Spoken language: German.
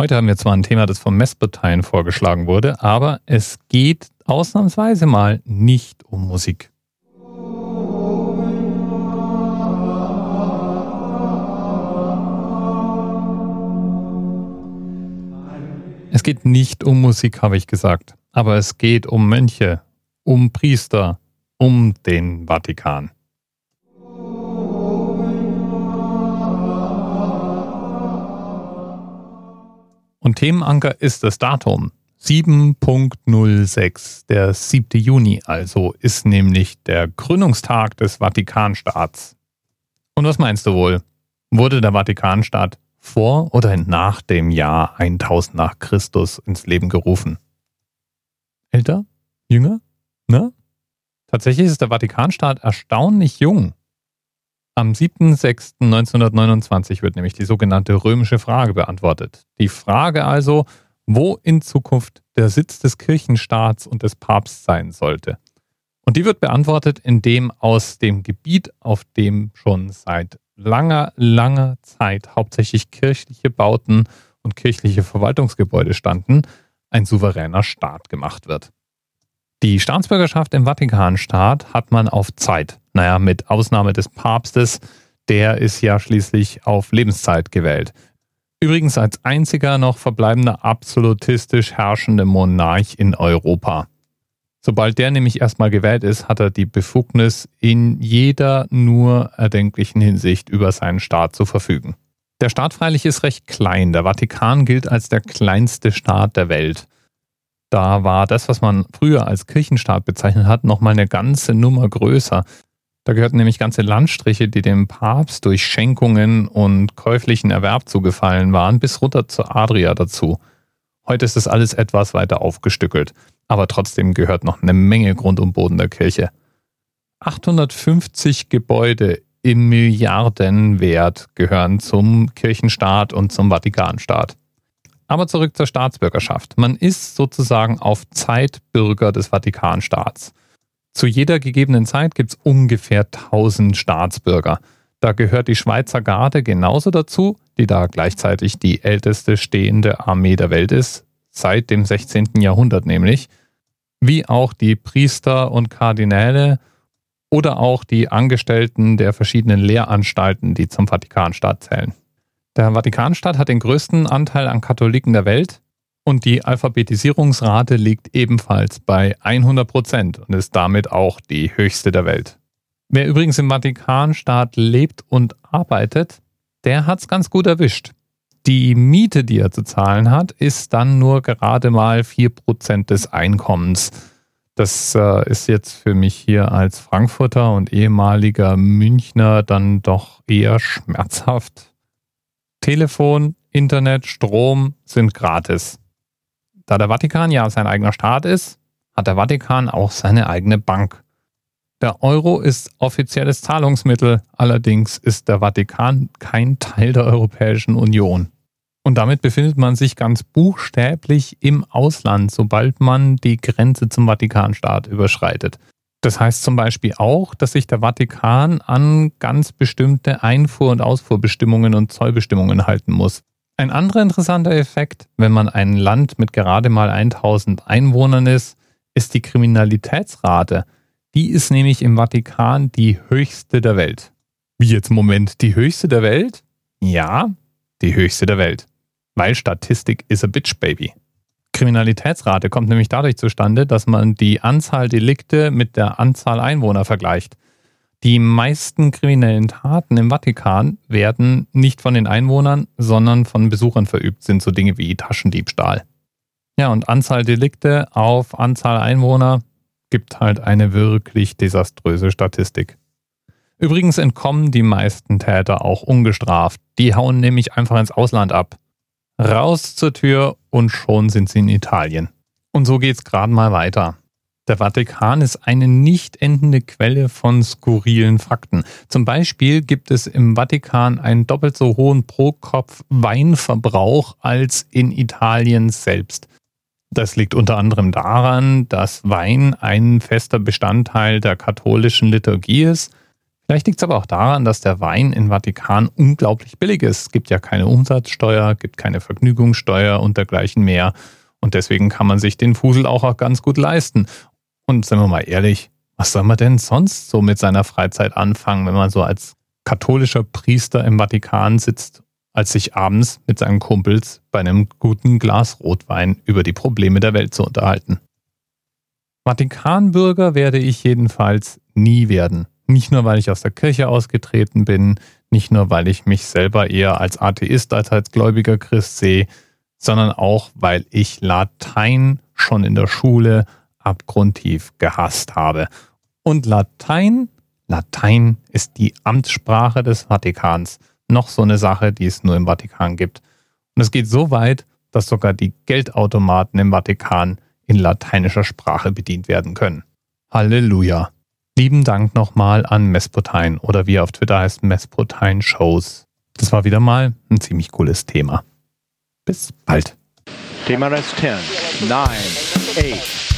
Heute haben wir zwar ein Thema, das vom Messparteien vorgeschlagen wurde, aber es geht ausnahmsweise mal nicht um Musik. Es geht nicht um Musik, habe ich gesagt, aber es geht um Mönche, um Priester, um den Vatikan. Und Themenanker ist das Datum. 7.06, der 7. Juni also, ist nämlich der Gründungstag des Vatikanstaats. Und was meinst du wohl? Wurde der Vatikanstaat vor oder nach dem Jahr 1000 nach Christus ins Leben gerufen? Älter? Jünger? Ne? Tatsächlich ist der Vatikanstaat erstaunlich jung. Am 7.6.1929 wird nämlich die sogenannte römische Frage beantwortet. Die Frage also, wo in Zukunft der Sitz des Kirchenstaats und des Papstes sein sollte. Und die wird beantwortet, indem aus dem Gebiet, auf dem schon seit langer, langer Zeit hauptsächlich kirchliche Bauten und kirchliche Verwaltungsgebäude standen, ein souveräner Staat gemacht wird. Die Staatsbürgerschaft im Vatikanstaat hat man auf Zeit. Naja, mit Ausnahme des Papstes, der ist ja schließlich auf Lebenszeit gewählt. Übrigens als einziger noch verbleibender absolutistisch herrschende Monarch in Europa. Sobald der nämlich erstmal gewählt ist, hat er die Befugnis, in jeder nur erdenklichen Hinsicht über seinen Staat zu verfügen. Der Staat freilich ist recht klein. Der Vatikan gilt als der kleinste Staat der Welt. Da war das, was man früher als Kirchenstaat bezeichnet hat, nochmal eine ganze Nummer größer. Da gehörten nämlich ganze Landstriche, die dem Papst durch Schenkungen und käuflichen Erwerb zugefallen waren, bis runter zur Adria dazu. Heute ist das alles etwas weiter aufgestückelt, aber trotzdem gehört noch eine Menge Grund und Boden der Kirche. 850 Gebäude im Milliardenwert gehören zum Kirchenstaat und zum Vatikanstaat. Aber zurück zur Staatsbürgerschaft. Man ist sozusagen auf Zeit Bürger des Vatikanstaats. Zu jeder gegebenen Zeit gibt es ungefähr 1000 Staatsbürger. Da gehört die Schweizer Garde genauso dazu, die da gleichzeitig die älteste stehende Armee der Welt ist, seit dem 16. Jahrhundert nämlich, wie auch die Priester und Kardinäle oder auch die Angestellten der verschiedenen Lehranstalten, die zum Vatikanstaat zählen. Der Vatikanstaat hat den größten Anteil an Katholiken der Welt und die Alphabetisierungsrate liegt ebenfalls bei 100 Prozent und ist damit auch die höchste der Welt. Wer übrigens im Vatikanstaat lebt und arbeitet, der hat es ganz gut erwischt. Die Miete, die er zu zahlen hat, ist dann nur gerade mal 4% des Einkommens. Das äh, ist jetzt für mich hier als Frankfurter und ehemaliger Münchner dann doch eher schmerzhaft. Telefon, Internet, Strom sind gratis. Da der Vatikan ja sein eigener Staat ist, hat der Vatikan auch seine eigene Bank. Der Euro ist offizielles Zahlungsmittel, allerdings ist der Vatikan kein Teil der Europäischen Union. Und damit befindet man sich ganz buchstäblich im Ausland, sobald man die Grenze zum Vatikanstaat überschreitet. Das heißt zum Beispiel auch, dass sich der Vatikan an ganz bestimmte Einfuhr- und Ausfuhrbestimmungen und Zollbestimmungen halten muss. Ein anderer interessanter Effekt, wenn man ein Land mit gerade mal 1000 Einwohnern ist, ist die Kriminalitätsrate. Die ist nämlich im Vatikan die höchste der Welt. Wie jetzt im Moment die höchste der Welt? Ja, die höchste der Welt. Weil Statistik is a bitch, baby. Kriminalitätsrate kommt nämlich dadurch zustande, dass man die Anzahl Delikte mit der Anzahl Einwohner vergleicht. Die meisten kriminellen Taten im Vatikan werden nicht von den Einwohnern, sondern von Besuchern verübt, sind so Dinge wie Taschendiebstahl. Ja, und Anzahl Delikte auf Anzahl Einwohner gibt halt eine wirklich desaströse Statistik. Übrigens entkommen die meisten Täter auch ungestraft. Die hauen nämlich einfach ins Ausland ab. Raus zur Tür und schon sind sie in Italien. Und so geht's gerade mal weiter. Der Vatikan ist eine nicht endende Quelle von skurrilen Fakten. Zum Beispiel gibt es im Vatikan einen doppelt so hohen Pro-Kopf-Weinverbrauch als in Italien selbst. Das liegt unter anderem daran, dass Wein ein fester Bestandteil der katholischen Liturgie ist Vielleicht liegt es aber auch daran, dass der Wein im Vatikan unglaublich billig ist. Es gibt ja keine Umsatzsteuer, gibt keine Vergnügungssteuer und dergleichen mehr. Und deswegen kann man sich den Fusel auch, auch ganz gut leisten. Und sind wir mal ehrlich, was soll man denn sonst so mit seiner Freizeit anfangen, wenn man so als katholischer Priester im Vatikan sitzt, als sich abends mit seinen Kumpels bei einem guten Glas Rotwein über die Probleme der Welt zu unterhalten? Vatikanbürger werde ich jedenfalls nie werden. Nicht nur, weil ich aus der Kirche ausgetreten bin, nicht nur, weil ich mich selber eher als Atheist als als gläubiger Christ sehe, sondern auch, weil ich Latein schon in der Schule abgrundtief gehasst habe. Und Latein, Latein ist die Amtssprache des Vatikans. Noch so eine Sache, die es nur im Vatikan gibt. Und es geht so weit, dass sogar die Geldautomaten im Vatikan in lateinischer Sprache bedient werden können. Halleluja. Lieben Dank nochmal an Mespotein oder wie er auf Twitter heißt, Mespotein Shows. Das war wieder mal ein ziemlich cooles Thema. Bis bald. Thema Rest 10, 9, 8.